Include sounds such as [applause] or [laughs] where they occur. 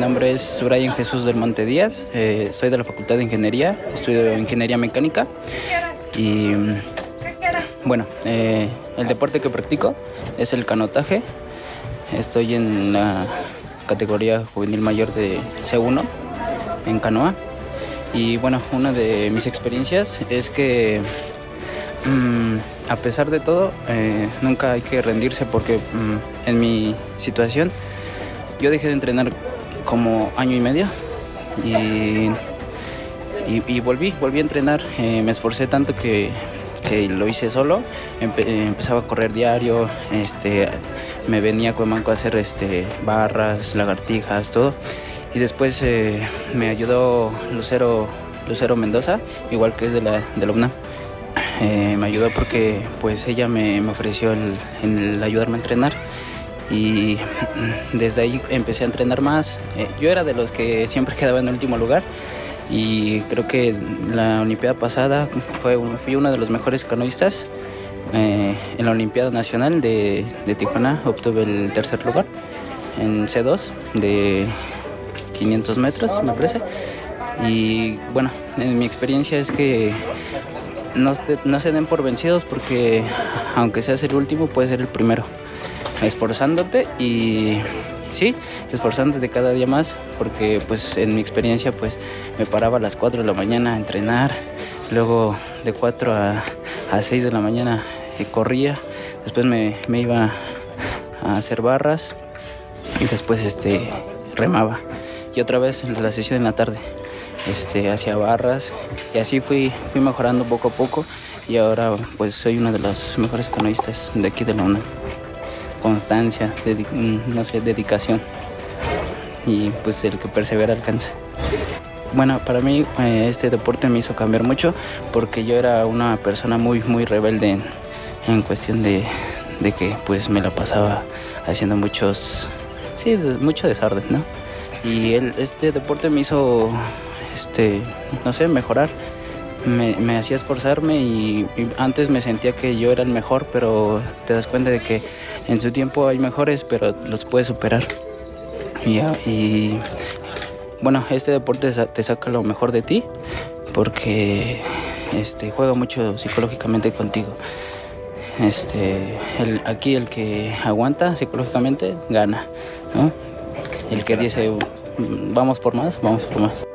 nombre es Brian Jesús del Monte Díaz, eh, soy de la Facultad de Ingeniería, estudio Ingeniería Mecánica y bueno, eh, el deporte que practico es el canotaje, estoy en la categoría juvenil mayor de C1 en canoa. Y bueno, una de mis experiencias es que mm, a pesar de todo, eh, nunca hay que rendirse porque mm, en mi situación yo dejé de entrenar como año y medio y, y, volví, volví a entrenar. Eh, me esforcé tanto que, que lo hice solo. empezaba a correr diario, este, me venía a Cuemanco a hacer este, barras, lagartijas, todo. Y después eh, me ayudó Lucero, Lucero Mendoza, igual que es de la, de la UNAM. Eh, me ayudó porque pues ella me, me ofreció el, el ayudarme a entrenar y desde ahí empecé a entrenar más. Eh, yo era de los que siempre [laughs] quedaba en último lugar y creo que la Olimpiada pasada fue, fui uno de los mejores canoístas. Eh, en la Olimpiada Nacional de, de, Tijuana obtuve el tercer lugar en C2 de 500 metros, me parece. Y bueno, en mi experiencia es que no, no se den por vencidos porque aunque seas el último, puedes ser el primero esforzándote y sí, esforzándote cada día más, porque pues en mi experiencia pues me paraba a las 4 de la mañana a entrenar, luego de 4 a, a 6 de la mañana eh, corría, después me, me, iba a hacer barras y después este remaba. Y otra vez la sesión en la tarde este hacía barras y así fui fui mejorando poco a poco y ahora pues soy uno de los mejores canoístas de aquí de la UNAM constancia, mm, no sé, dedicación. Y pues el que persevera alcanza. Bueno, para mí eh, este deporte me hizo cambiar mucho porque yo era una persona muy, muy rebelde en, cuestión de, de, que pues me la pasaba haciendo muchos, sí, mucho desorden, ¿no? Y el, este deporte me hizo, este, no sé, mejorar. Me, me hacía esforzarme y antes me sentía que yo era el mejor, pero te das cuenta de que en su tiempo hay mejores, pero los puedes superar. Y, bueno, este deporte te saca lo mejor de ti porque este, juega mucho psicológicamente contigo. Este, aquí el que aguanta psicológicamente gana, El que dice vamos por más, vamos por más.